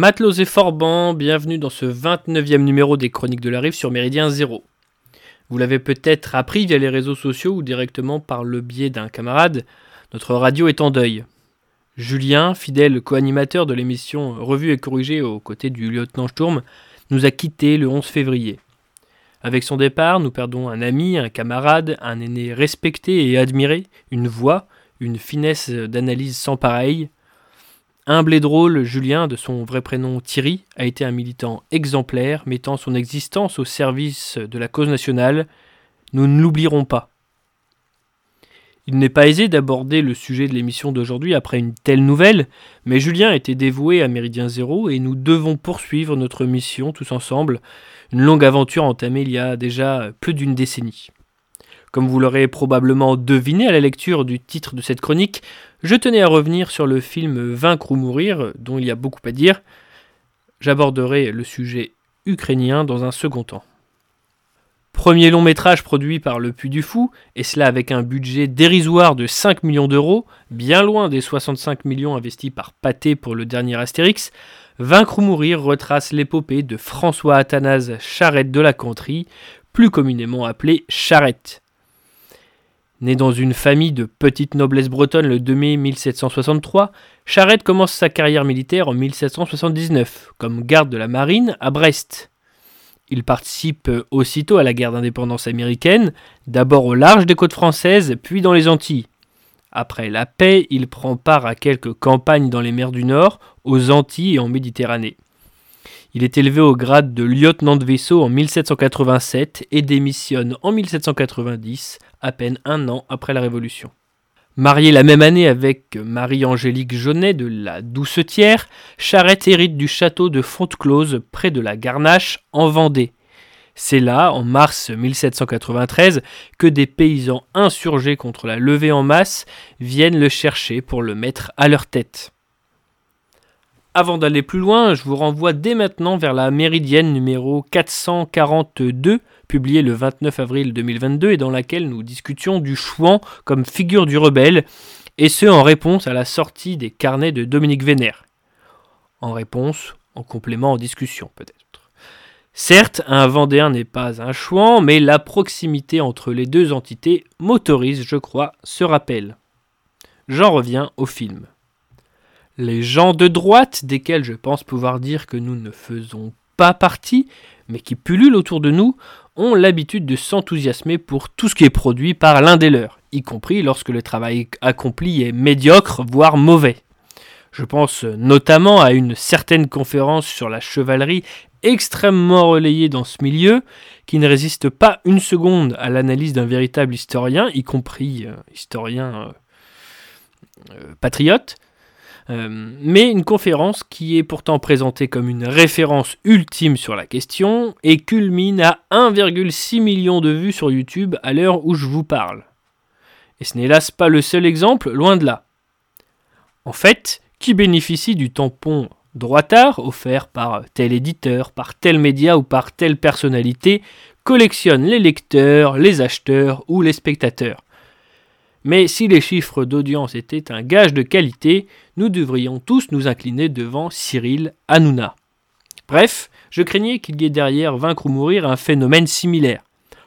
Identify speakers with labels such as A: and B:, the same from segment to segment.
A: Matelos et Forban, bienvenue dans ce 29e numéro des Chroniques de la Rive sur Méridien Zéro. Vous l'avez peut-être appris via les réseaux sociaux ou directement par le biais d'un camarade, notre radio est en deuil. Julien, fidèle co-animateur de l'émission Revue et corrigée aux côtés du lieutenant Sturm, nous a quittés le 11 février. Avec son départ, nous perdons un ami, un camarade, un aîné respecté et admiré, une voix, une finesse d'analyse sans pareille, Humble et drôle, Julien, de son vrai prénom Thierry, a été un militant exemplaire, mettant son existence au service de la cause nationale. Nous ne l'oublierons pas. Il n'est pas aisé d'aborder le sujet de l'émission d'aujourd'hui après une telle nouvelle, mais Julien était dévoué à Méridien Zéro et nous devons poursuivre notre mission tous ensemble, une longue aventure entamée il y a déjà plus d'une décennie. Comme vous l'aurez probablement deviné à la lecture du titre de cette chronique, je tenais à revenir sur le film Vaincre ou mourir, dont il y a beaucoup à dire. J'aborderai le sujet ukrainien dans un second temps. Premier long métrage produit par Le Puy du Fou, et cela avec un budget dérisoire de 5 millions d'euros, bien loin des 65 millions investis par Pathé pour le dernier Astérix, Vaincre ou mourir retrace l'épopée de François Athanase Charette de la Contrie, plus communément appelé Charette. Né dans une famille de petite noblesse bretonne le 2 mai 1763, Charette commence sa carrière militaire en 1779 comme garde de la marine à Brest. Il participe aussitôt à la guerre d'indépendance américaine, d'abord au large des côtes françaises, puis dans les Antilles. Après la paix, il prend part à quelques campagnes dans les mers du Nord, aux Antilles et en Méditerranée. Il est élevé au grade de lieutenant de vaisseau en 1787 et démissionne en 1790, à peine un an après la Révolution. Marié la même année avec Marie-Angélique Jaunet de la Doucetière, Charette hérite du château de Fonteclose près de la Garnache en Vendée. C'est là, en mars 1793, que des paysans insurgés contre la levée en masse viennent le chercher pour le mettre à leur tête. Avant d'aller plus loin, je vous renvoie dès maintenant vers la Méridienne numéro 442, publiée le 29 avril 2022 et dans laquelle nous discutions du Chouan comme figure du rebelle, et ce en réponse à la sortie des carnets de Dominique Vénère. En réponse, en complément, en discussion peut-être. Certes, un Vendéen n'est pas un Chouan, mais la proximité entre les deux entités m'autorise, je crois, ce rappel. J'en reviens au film. Les gens de droite, desquels je pense pouvoir dire que nous ne faisons pas partie, mais qui pullulent autour de nous, ont l'habitude de s'enthousiasmer pour tout ce qui est produit par l'un des leurs, y compris lorsque le travail accompli est médiocre, voire mauvais. Je pense notamment à une certaine conférence sur la chevalerie extrêmement relayée dans ce milieu, qui ne résiste pas une seconde à l'analyse d'un véritable historien, y compris euh, historien euh, euh, patriote, euh, mais une conférence qui est pourtant présentée comme une référence ultime sur la question et culmine à 1,6 million de vues sur YouTube à l'heure où je vous parle. Et ce n'est hélas pas le seul exemple, loin de là. En fait, qui bénéficie du tampon droitard offert par tel éditeur, par tel média ou par telle personnalité collectionne les lecteurs, les acheteurs ou les spectateurs? Mais si les chiffres d'audience étaient un gage de qualité, nous devrions tous nous incliner devant Cyril Hanouna. Bref, je craignais qu'il y ait derrière Vaincre ou Mourir un phénomène similaire.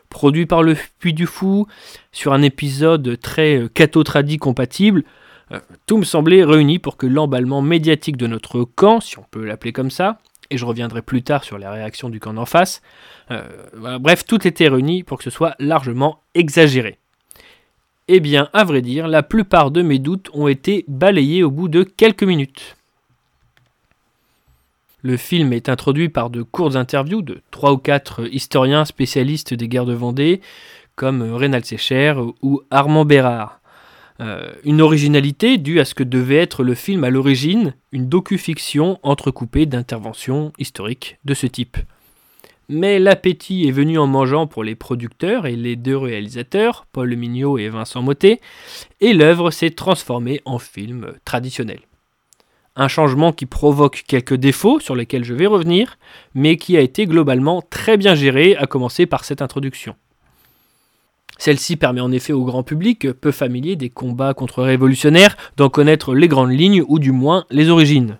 A: Produit par le Puy du Fou, sur un épisode très euh, catho-tradi compatible, euh, tout me semblait réuni pour que l'emballement médiatique de notre camp, si on peut l'appeler comme ça, et je reviendrai plus tard sur les réactions du camp d'en face, euh, bref, tout était réuni pour que ce soit largement exagéré. Eh bien, à vrai dire, la plupart de mes doutes ont été balayés au bout de quelques minutes. Le film est introduit par de courtes interviews de trois ou quatre historiens spécialistes des guerres de Vendée, comme Rénal Sécher ou Armand Bérard. Euh, une originalité due à ce que devait être le film à l'origine, une docu-fiction entrecoupée d'interventions historiques de ce type. Mais l'appétit est venu en mangeant pour les producteurs et les deux réalisateurs, Paul Mignot et Vincent Mottet, et l'œuvre s'est transformée en film traditionnel. Un changement qui provoque quelques défauts sur lesquels je vais revenir, mais qui a été globalement très bien géré, à commencer par cette introduction. Celle-ci permet en effet au grand public, peu familier des combats contre-révolutionnaires, d'en connaître les grandes lignes ou du moins les origines.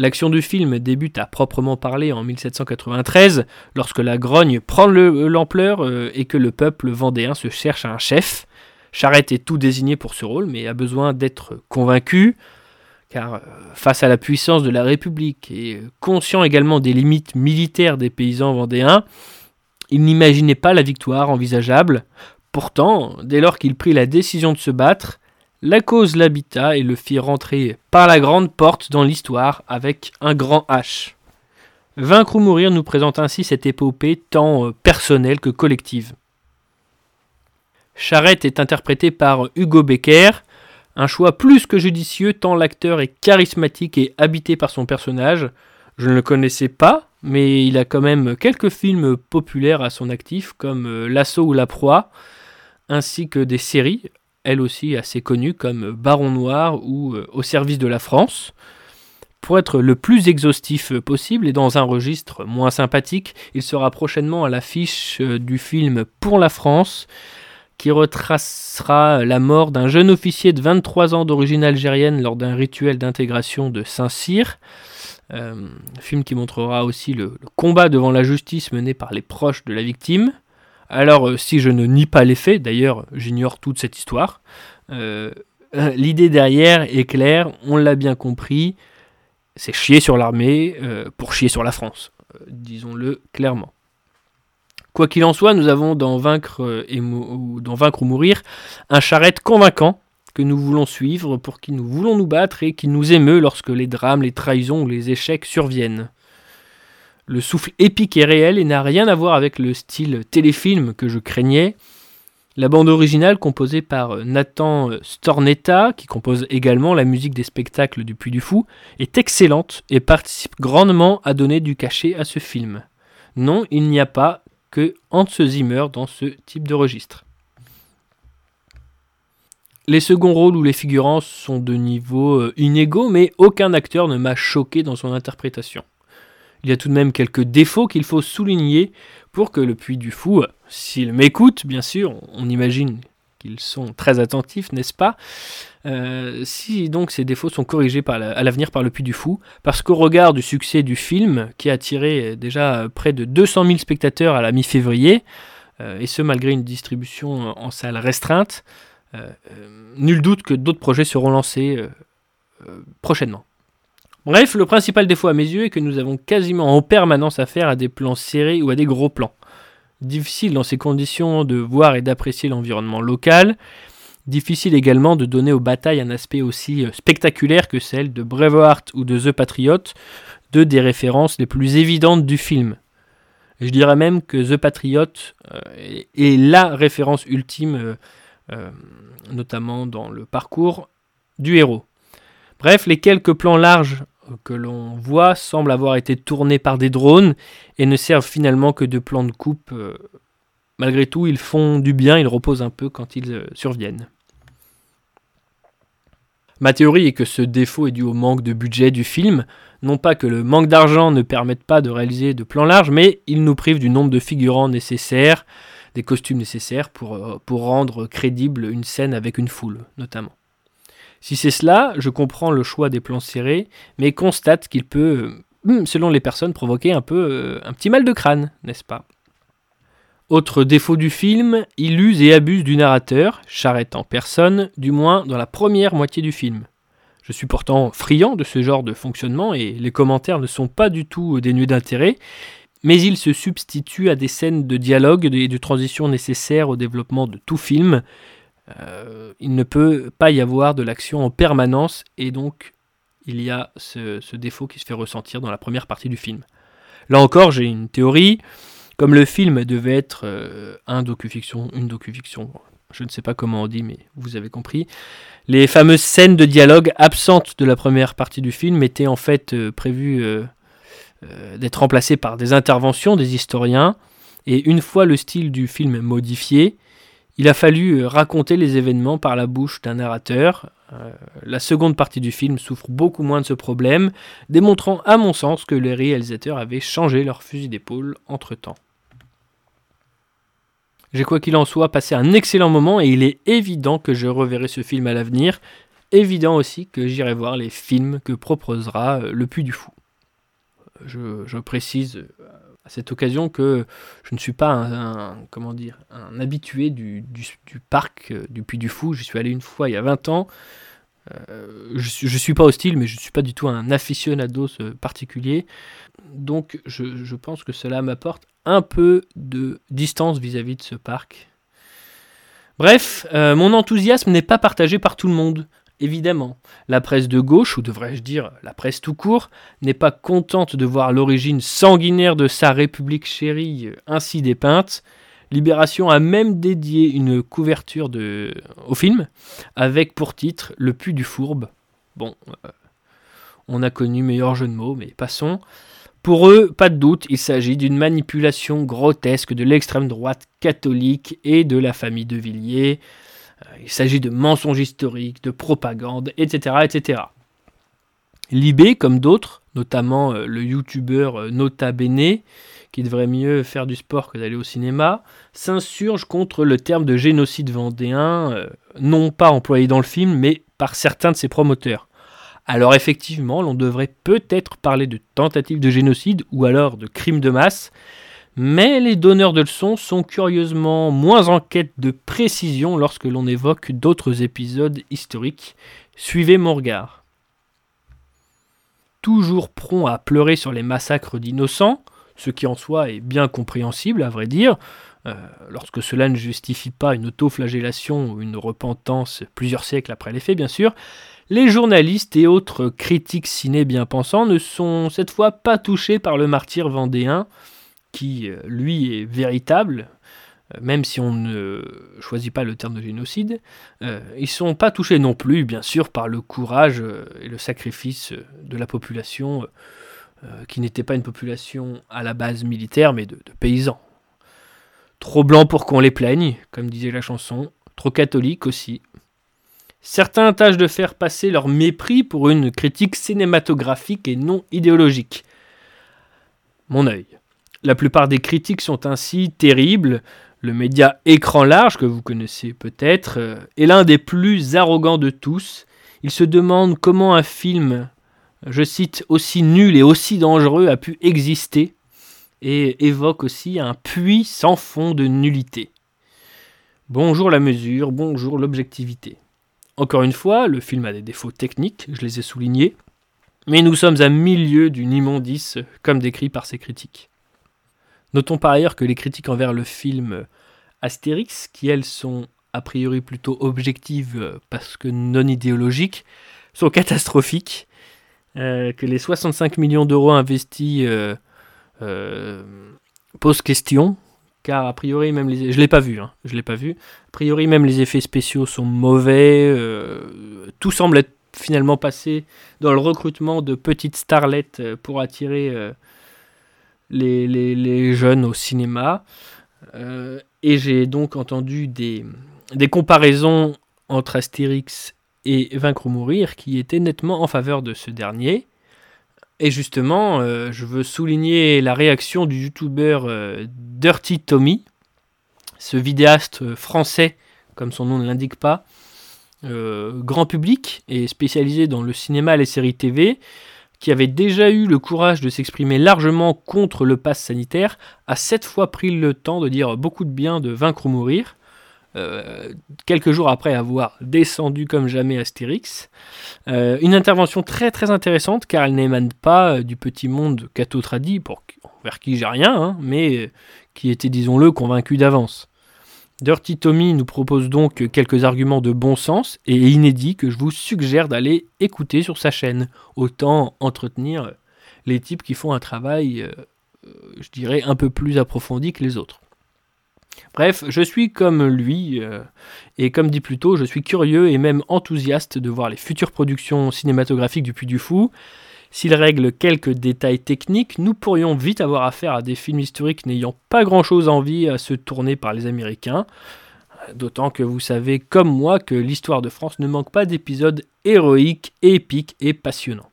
A: L'action du film débute à proprement parler en 1793, lorsque la grogne prend l'ampleur euh, et que le peuple vendéen se cherche un chef. Charette est tout désigné pour ce rôle, mais a besoin d'être convaincu, car euh, face à la puissance de la République et conscient également des limites militaires des paysans vendéens, il n'imaginait pas la victoire envisageable. Pourtant, dès lors qu'il prit la décision de se battre, la cause l'habita et le fit rentrer par la grande porte dans l'histoire avec un grand H. Vaincre ou mourir nous présente ainsi cette épopée tant euh, personnelle que collective. Charette est interprété par Hugo Becker, un choix plus que judicieux tant l'acteur est charismatique et habité par son personnage. Je ne le connaissais pas, mais il a quand même quelques films populaires à son actif comme euh, L'assaut ou la proie, ainsi que des séries elle aussi assez connue comme Baron Noir ou euh, Au service de la France. Pour être le plus exhaustif possible et dans un registre moins sympathique, il sera prochainement à l'affiche euh, du film Pour la France, qui retracera la mort d'un jeune officier de 23 ans d'origine algérienne lors d'un rituel d'intégration de Saint-Cyr. Euh, film qui montrera aussi le, combat devant la justice mené par les proches de la victime. Alors, euh, si je ne nie pas les faits, d'ailleurs, j'ignore toute cette histoire, euh, l'idée derrière est claire, on l'a bien compris, c'est chier sur l'armée euh, pour chier sur la France, disons-le clairement. Quoi qu'il en soit, nous avons Vaincre, dans Vaincre ou Mourir un charrette convaincant que nous voulons suivre, pour qui nous voulons nous battre et qui nous émeut lorsque les drames, les trahisons ou les échecs surviennent. Le souffle épique est réel et n'a rien à voir avec le style téléfilm que je craignais. La bande originale, composée par Nathan Stornetta, qui compose également la musique des spectacles du Puy du Fou, est excellente et participe grandement à donner du cachet à ce film. Non, il n'y a pas que Hans Zimmer dans ce type de registre. Les seconds rôles ou les figurants sont de niveau euh, inégaux, mais aucun acteur ne m'a choqué dans son interprétation. Il y a tout de même quelques défauts qu'il faut souligner pour que le Puy du Fou, s'il m'écoute, bien sûr, on imagine qu'ils sont très attentifs, n'est-ce pas? Euh, Si donc ces défauts sont corrigés à l'avenir par le Puy du Fou, parce qu'au regard du succès du film, qui a attiré déjà près de 200 000 spectateurs à la mi-février, euh, et ce malgré une distribution en salle restreinte, euh, nul doute que d'autres projets seront lancés prochainement. Bref, le principal défaut à mes yeux est que nous avons quasiment en permanence affaire à des plans serrés ou à des gros plans. Difficile dans ces conditions de voir et d'apprécier l'environnement local. Difficile également de donner aux batailles un aspect aussi euh, spectaculaire que celle de Braveheart ou de The Patriot, deux des références les plus évidentes du film. Je dirais même que The Patriot euh, est la référence ultime, euh, notamment dans le parcours du héros. Bref, les quelques plans larges que l'on voit semblent avoir été tournés par des drones et ne servent finalement que de plans de coupe. Euh, malgré tout, ils font du bien, ils reposent un peu quand ils euh, surviennent. Ma théorie est que ce défaut est dû au manque de budget du film, non pas que le manque d'argent ne permette pas de réaliser de plans larges, mais il nous prive du nombre de figurants nécessaires, des costumes nécessaires pour, euh, pour rendre crédible une scène avec une foule, notamment. Si c'est cela, je comprends le choix des plans serrés, mais constate qu'il peut, euh, selon les personnes, provoquer un peu euh, un petit mal de crâne, n'est-ce pas? Autre défaut du film, il use et abuse du narrateur, charrette en personne, du moins dans la première moitié du film. Je suis pourtant friand de ce genre de fonctionnement et les commentaires ne sont pas du tout dénués d'intérêt, mais il se substitue à des scènes de dialogue et de transition nécessaires au développement de tout film, euh, il ne peut pas y avoir de l'action en permanence et donc il y a ce, défaut qui se fait ressentir dans la première partie du film. Là encore, j'ai une théorie. Comme le film devait être euh, un docu-fiction, une docu-fiction, je ne sais pas comment on dit, mais vous avez compris. Les fameuses scènes de dialogue absentes de la première partie du film étaient en fait euh, prévues d'être remplacées par des interventions des historiens. Et une fois le style du film modifié, il a fallu euh, raconter les événements par la bouche d'un narrateur. Euh, la seconde partie du film souffre beaucoup moins de ce problème, démontrant à mon sens que les réalisateurs avaient changé leur fusil d'épaule entre-temps. J'ai quoi qu'il en soit passé un excellent moment et il est évident que je reverrai ce film à l'avenir, évident aussi que j'irai voir les films que proposera le Puy du Fou. Je, précise cette occasion que je ne suis pas un, habitué du, parc du Puy du Fou. Je suis allé une fois il y a 20 ans. je ne suis pas hostile, mais je ne suis pas du tout un aficionado particulier. Donc je, pense que cela m'apporte un peu de distance vis-à-vis de ce parc. Bref, euh, mon enthousiasme n'est pas partagé par tout le monde, évidemment. La presse de gauche, ou devrais-je dire la presse tout court, n'est pas contente de voir l'origine sanguinaire de sa République chérie ainsi dépeinte. Libération a même dédié une couverture au film, avec pour titre Le pu du fourbe. Bon, euh, on a connu meilleur jeu de mots, mais passons. Pour eux, pas de doute, il s'agit d'une manipulation grotesque de l'extrême droite catholique et de la famille de Villiers. Euh, il s'agit de mensonges historiques, de propagande, etc. etc. Libé, comme d'autres, notamment euh, le youtubeur euh, Nota Bene, qui devrait mieux faire du sport que d'aller au cinéma, s'insurge contre le terme de génocide vendéen, non pas employé dans le film, mais par certains de ses promoteurs. Alors effectivement, l'on devrait peut-être parler de tentative de génocide ou alors de crime de masse, mais les donneurs de leçons sont curieusement moins en quête de précision lorsque l'on évoque d'autres épisodes historiques. Suivez mon regard. Toujours prompt à pleurer sur les massacres d'innocents, ce qui en soi est bien compréhensible à vrai dire, euh, lorsque cela ne justifie pas une autoflagellation ou une repentance plusieurs siècles après les faits bien sûr, les journalistes et autres critiques ciné bien pensants ne sont cette fois pas touchés par le martyr vendéen, qui euh, lui est véritable, euh, même si on ne choisit pas le terme de génocide, euh, ils ne sont pas touchés non plus, bien sûr, par le courage et le sacrifice de la population, qui n'était pas une population à la base militaire, mais de paysans. Trop blanc pour qu'on les plaigne, comme disait la chanson, trop catholique aussi, Certains tâchent de faire passer leur mépris pour une critique cinématographique et non idéologique. Mon œil. La plupart des critiques sont ainsi terribles. Le média écran large, que vous connaissez peut-être, euh, est l'un des plus arrogants de tous. Il se demande comment un film, je cite, aussi nul et aussi dangereux a pu exister, et évoque aussi un puits sans fond de nullité. Bonjour la mesure, bonjour l'objectivité. Encore une fois, le film a des défauts techniques, je les ai soulignés, mais nous sommes à milieu d'une immondice, comme décrit par ses critiques. Notons par ailleurs que les critiques envers le film Astérix, qui elles sont a priori plutôt objectives parce que non idéologiques, sont catastrophiques, euh, que les 65 millions d'euros investis euh, euh, posent question, car a priori même les je l'ai pas vu hein, je l'ai pas vu a priori même les effets spéciaux sont mauvais euh, tout semble être finalement passé dans le recrutement de petites starlettes euh, pour attirer euh, les, jeunes au cinéma. Et j'ai donc entendu des, comparaisons entre Astérix et Vaincre ou mourir qui étaient nettement en faveur de ce dernier. Et justement, euh, je veux souligner la réaction du youtubeur euh, Dirty Tommy, ce vidéaste français, comme son nom ne l'indique pas, euh, grand public et spécialisé dans le cinéma et les séries TV, qui avait déjà eu le courage de s'exprimer largement contre le pass sanitaire, a cette fois pris le temps de dire beaucoup de bien de Vaincre ou Mourir, euh, quelques jours après avoir descendu comme jamais Astérix. Euh, une intervention très très intéressante car elle n'émane pas euh, du petit monde catho tradi, pour, vers qui j'ai rien, hein, mais qui était, disons-le, convaincu d'avance. Dirty Tommy nous propose donc quelques arguments de bon sens et inédits que je vous suggère d'aller écouter sur sa chaîne. Autant entretenir les types qui font un travail, je dirais, un peu plus approfondi que les autres. Bref, je suis comme lui, euh, et comme dit plus tôt, je suis curieux et même enthousiaste de voir les futures productions cinématographiques du Puy du Fou. S'il règle quelques détails techniques, nous pourrions vite avoir affaire à des films historiques n'ayant pas grand-chose envie à se tourner par les Américains. D'autant que vous savez comme moi que l'histoire de France ne manque pas d'épisodes héroïques, épiques et passionnants.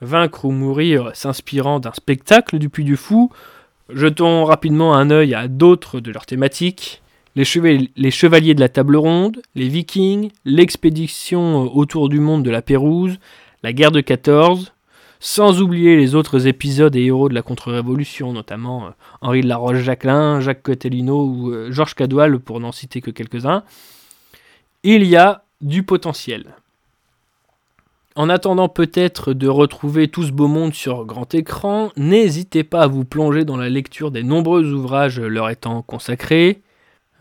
A: Vaincre ou mourir s'inspirant d'un spectacle du Puy du Fou, Jetons rapidement un œil à d'autres de leurs thématiques. les, chevaliers de la table ronde, les vikings, l'expédition autour du monde de la Pérouse, la guerre de 14, sans oublier les autres épisodes et héros de la contre-révolution, notamment euh, Henri de la Roche-Jacquelin, Jacques Cotellino ou euh, Georges Cadoil, pour n'en citer que quelques-uns, il y a du potentiel. En attendant peut-être de retrouver tout ce beau monde sur grand écran, n'hésitez pas à vous plonger dans la lecture des nombreux ouvrages leur étant consacrés.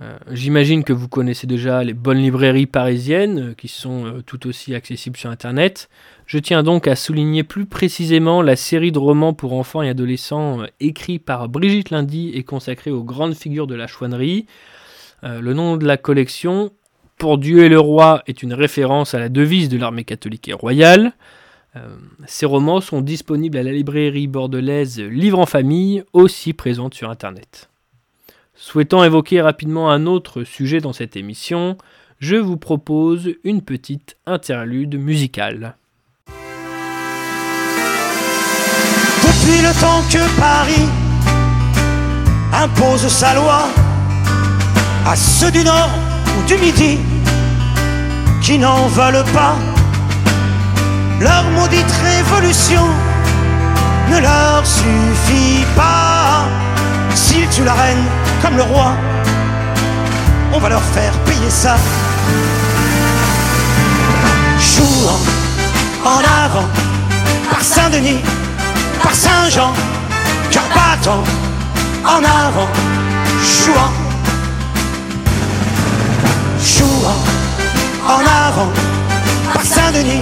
A: Euh, j'imagine que vous connaissez déjà les bonnes librairies parisiennes qui sont tout aussi accessibles sur Internet. Je tiens donc à souligner plus précisément la série de romans pour enfants et adolescents euh, écrits par Brigitte Lundy et consacrés aux grandes figures de la chouannerie. Euh, le nom de la collection, Pour Dieu et le Roi, est une référence à la devise de l'armée catholique et royale. Euh, ces romans sont disponibles à la librairie bordelaise Livre en famille, aussi présente sur Internet. Souhaitant évoquer rapidement un autre sujet dans cette émission, je vous propose une petite interlude musicale.
B: Depuis le temps que Paris impose sa loi à ceux du Nord ou du Midi qui n'en veulent pas, leur maudite révolution ne leur suffit pas. S'ils tuent la reine comme le roi, on va leur faire payer ça. Jour en avant par Saint-Denis par Saint-Jean, cœur battant, en avant, jouant, jouant, en avant, par Saint-Denis,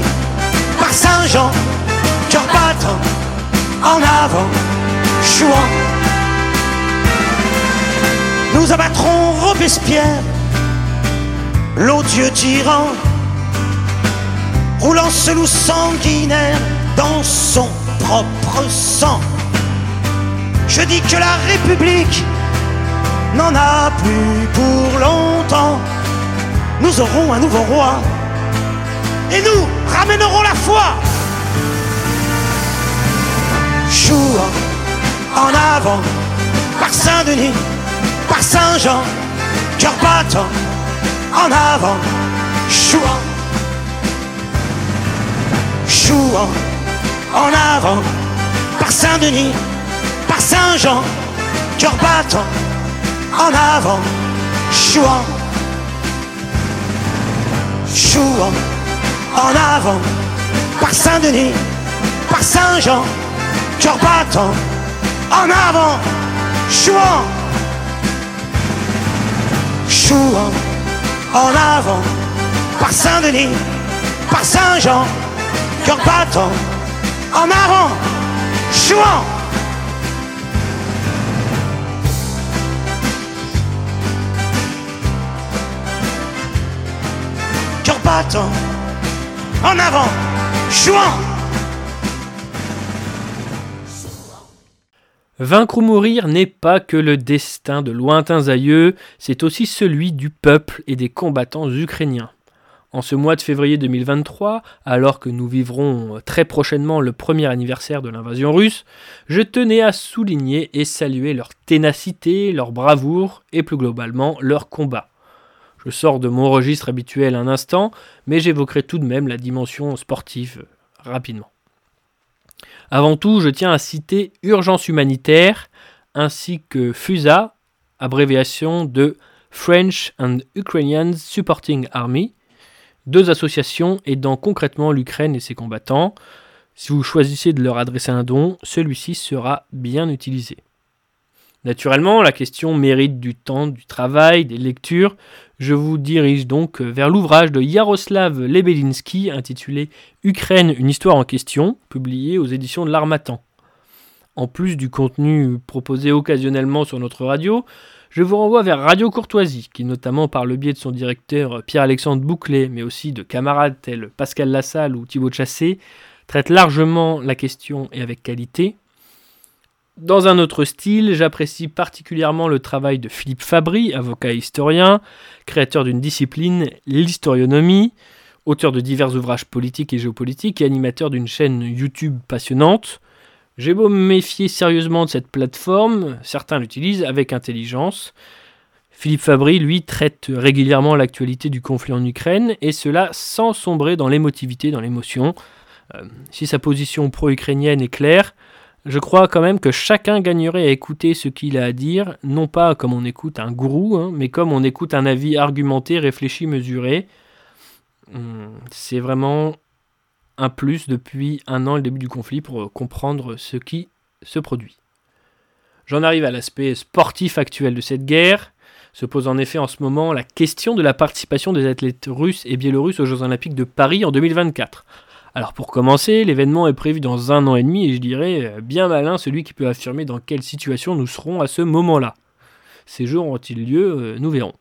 B: par Saint-Jean, cœur battant, en avant, jouant. Nous abattrons Robespierre, l'odieux tyran, roulant ce loup sanguinaire dans son propre sang. Je dis que la République n'en a plus pour longtemps. Nous aurons un nouveau roi et nous ramènerons la foi. Jour en avant, par Saint-Denis, par Saint-Jean, cœur battant, en avant, jouant, jouant en avant, par Saint-Denis, par Saint-Jean, cœur battant, en avant, chouant, chouant, en avant, par Saint-Denis, par Saint-Jean, cœur battant, en avant, chouant, chouant, en avant, par Saint-Denis, par Saint-Jean, cœur battant, en avant, jouant. Cœur battant, en avant, jouant.
A: Vaincre ou mourir n'est pas que le destin de lointains aïeux, c'est aussi celui du peuple et des combattants ukrainiens. En ce mois de février 2023, alors que nous vivrons très prochainement le premier anniversaire de l'invasion russe, je tenais à souligner et saluer leur ténacité, leur bravoure et plus globalement leur combat. Je sors de mon registre habituel un instant, mais j'évoquerai tout de même la dimension sportive rapidement. Avant tout, je tiens à citer Urgence humanitaire ainsi que FUSA, abréviation de French and Ukrainian Supporting Army, deux associations aidant concrètement l'Ukraine et ses combattants. Si vous choisissez de leur adresser un don, celui-ci sera bien utilisé. Naturellement, la question mérite du temps, du travail, des lectures. Je vous dirige donc vers l'ouvrage de Yaroslav Lebedinsky intitulé Ukraine, une histoire en question, publié aux éditions de l'Armatan. En plus du contenu proposé occasionnellement sur notre radio, je vous renvoie vers Radio Courtoisie, qui notamment par le biais de son directeur Pierre-Alexandre Bouclet, mais aussi de camarades tels Pascal Lassalle ou Thibaut Chassé, traite largement la question et avec qualité. Dans un autre style, j'apprécie particulièrement le travail de Philippe Fabry, avocat et historien, créateur d'une discipline, l'historionomie, auteur de divers ouvrages politiques et géopolitiques et animateur d'une chaîne YouTube passionnante. J'ai beau me méfier sérieusement de cette plateforme, certains l'utilisent avec intelligence. Philippe Fabry, lui, traite régulièrement l'actualité du conflit en Ukraine, et cela sans sombrer dans l'émotivité, dans l'émotion. Euh, si sa position pro-ukrainienne est claire, je crois quand même que chacun gagnerait à écouter ce qu'il a à dire, non pas comme on écoute un gourou, hein, mais comme on écoute un avis argumenté, réfléchi, mesuré. Hum, c'est vraiment un plus depuis un an, le début du conflit, pour comprendre ce qui se produit. J'en arrive à l'aspect sportif actuel de cette guerre. Se pose en effet en ce moment la question de la participation des athlètes russes et biélorusses aux Jeux Olympiques de Paris en 2024. Alors pour commencer, l'événement est prévu dans un an et demi et je dirais euh, bien malin celui qui peut affirmer dans quelle situation nous serons à ce moment-là. Ces Jeux auront-ils lieu euh, Nous verrons.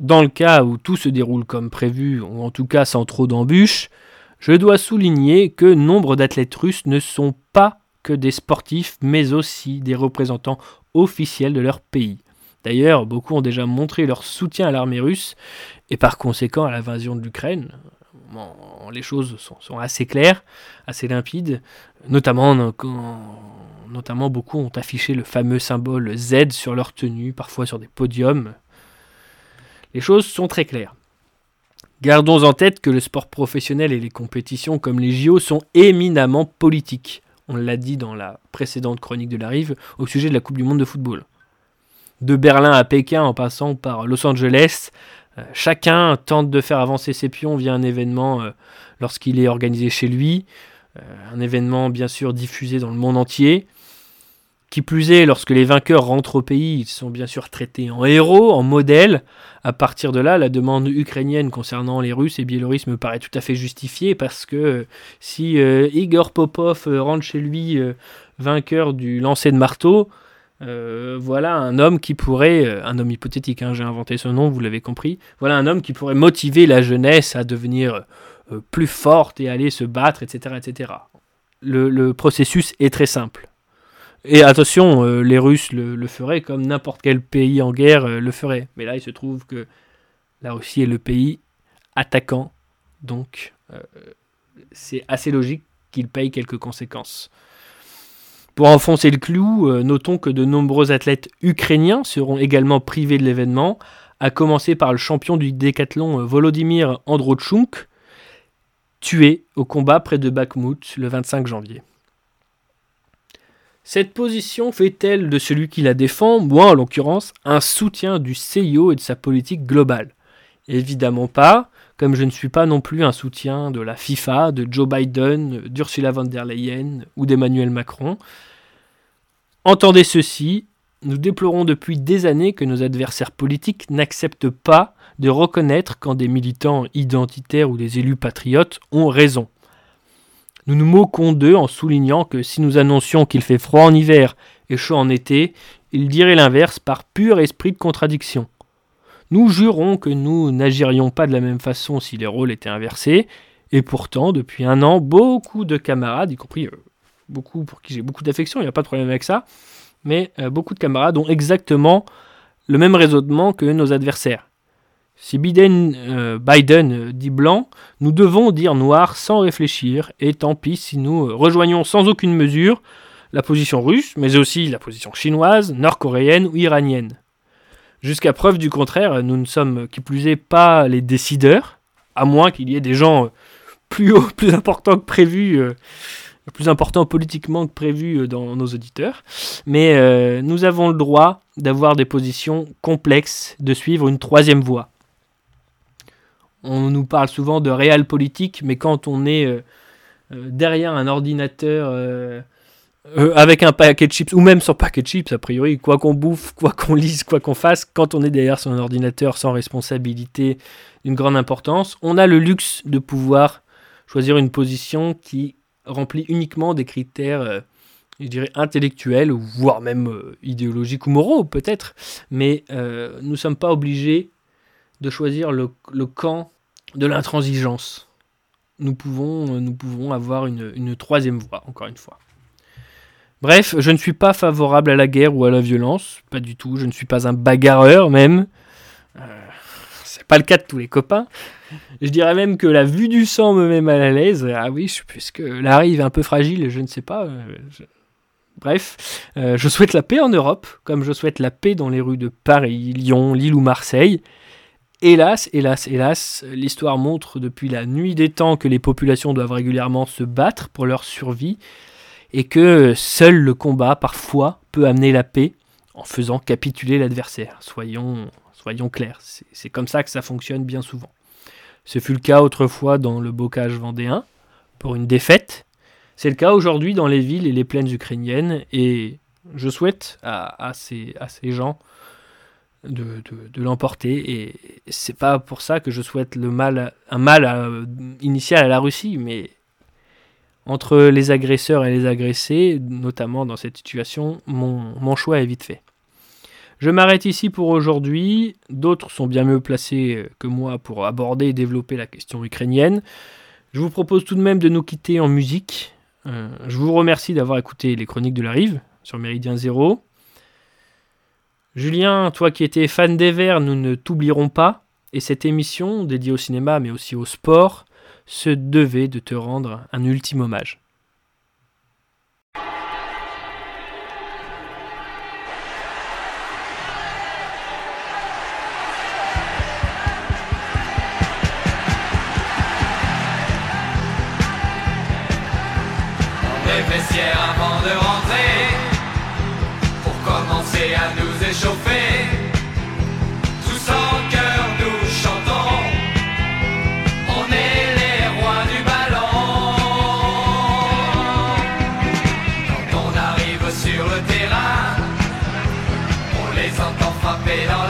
A: Dans le cas où tout se déroule comme prévu, ou en tout cas sans trop d'embûches, je dois souligner que nombre d'athlètes russes ne sont pas que des sportifs, mais aussi des représentants officiels de leur pays. D'ailleurs, beaucoup ont déjà montré leur soutien à l'armée russe et par conséquent à l'invasion de l'Ukraine. Les choses sont, assez claires, assez limpides, notamment notamment beaucoup ont affiché le fameux symbole Z sur leur tenue, parfois sur des podiums. Les choses sont très claires. Gardons en tête que le sport professionnel et les compétitions comme les JO sont éminemment politiques. On l'a dit dans la précédente chronique de la Rive au sujet de la Coupe du Monde de football. De Berlin à Pékin en passant par Los Angeles, chacun tente de faire avancer ses pions via un événement euh, lorsqu'il est organisé chez lui, euh, un événement bien sûr diffusé dans le monde entier. Qui plus est, lorsque les vainqueurs rentrent au pays, ils sont bien sûr traités en héros, en modèles. À partir de là, la demande ukrainienne concernant les Russes et Biélorusses me paraît tout à fait justifiée parce que si Igor Popov rentre chez lui vainqueur du lancer de marteau, euh, voilà un homme qui pourrait, euh, un homme hypothétique, hein, j'ai inventé ce nom, vous l'avez compris, voilà un homme qui pourrait motiver la jeunesse à devenir euh, plus forte et aller se battre, etc. etc. Le, processus est très simple. Et attention, les Russes le, feraient comme n'importe quel pays en guerre le ferait. Mais là, il se trouve que la Russie est le pays attaquant, donc c'est assez logique qu'il paye quelques conséquences. Pour enfoncer le clou, euh, notons que de nombreux athlètes ukrainiens seront également privés de l'événement, à commencer par le champion du décathlon euh, Volodymyr Androchuk, tué au combat près de Bakhmut le 25 janvier. Cette position fait-elle de celui qui la défend, moi en l'occurrence, un soutien du CIO et de sa politique globale. Évidemment pas, comme je ne suis pas non plus un soutien de la FIFA, de Joe Biden, d'Ursula von der Leyen ou d'Emmanuel Macron. Entendez ceci, nous déplorons depuis des années que nos adversaires politiques n'acceptent pas de reconnaître quand des militants identitaires ou des élus patriotes ont raison. Nous nous moquons d'eux en soulignant que si nous annoncions qu'il fait froid en hiver et chaud en été, ils diraient l'inverse par pur esprit de contradiction. Nous jurons que nous n'agirions pas de la même façon si les rôles étaient inversés, et pourtant, depuis un an, beaucoup de camarades, y compris euh, beaucoup pour qui j'ai beaucoup d'affection, il n'y a pas de problème avec ça, mais euh, beaucoup de camarades ont exactement le même raisonnement que nos adversaires. Si Biden, euh, Biden dit blanc, nous devons dire noir sans réfléchir, et tant pis si nous rejoignons sans aucune mesure la position russe, mais aussi la position chinoise, nord-coréenne ou iranienne. Jusqu'à preuve du contraire, nous ne sommes qui plus est pas les décideurs, à moins qu'il y ait des gens euh, plus hauts, plus importants que prévu, euh, plus importants politiquement que prévu euh, dans nos auditeurs. Mais nous avons le droit d'avoir des positions complexes, de suivre une troisième voie. On nous parle souvent de réel politique, mais quand on est derrière un ordinateur euh, avec un paquet de chips, ou même sans paquet de chips, a priori, quoi qu'on bouffe, quoi qu'on lise, quoi qu'on fasse, quand on est derrière son ordinateur sans responsabilité d'une grande importance, on a le luxe de pouvoir choisir une position qui remplit uniquement des critères, euh, je dirais, intellectuels, voire même euh, idéologiques ou moraux, peut-être, mais nous ne sommes pas obligés de choisir le, camp de l'intransigeance. Nous pouvons, nous pouvons avoir une troisième voie, encore une fois. Bref, je ne suis pas favorable à la guerre ou à la violence, pas du tout. Je ne suis pas un bagarreur même. Euh, c'est pas le cas de tous les copains. Je dirais même que la vue du sang me met mal à l'aise. Ah oui, puisque la rive est un peu fragile, je ne sais pas. Euh, Bref, euh, je souhaite la paix en Europe, comme je souhaite la paix dans les rues de Paris, Lyon, Lille ou Marseille. Hélas, hélas, hélas, l'histoire montre depuis la nuit des temps que les populations doivent régulièrement se battre pour leur survie et que seul le combat, parfois, peut amener la paix en faisant capituler l'adversaire. Soyons, soyons clairs, c'est comme ça que ça fonctionne bien souvent. Ce fut le cas autrefois dans le bocage vendéen, pour une défaite. C'est le cas aujourd'hui dans les villes et les plaines ukrainiennes, et je souhaite à, ces, à ces gens de, l'emporter. Et c'est pas pour ça que je souhaite le mal, un mal initial à la Russie, mais entre les agresseurs et les agressés, notamment dans cette situation, mon, choix est vite fait. Je m'arrête ici pour aujourd'hui. D'autres sont bien mieux placés que moi pour aborder et développer la question ukrainienne. Je vous propose tout de même de nous quitter en musique. Euh, je vous remercie d'avoir écouté les chroniques de la rive sur Méridien Zéro. Julien, toi qui étais fan des Verts, nous ne t'oublierons pas. Et cette émission, dédiée au cinéma mais aussi au sport, se devait de te rendre un ultime hommage.
C: avant de rentrer pour commencer à nous échauffer. Quand on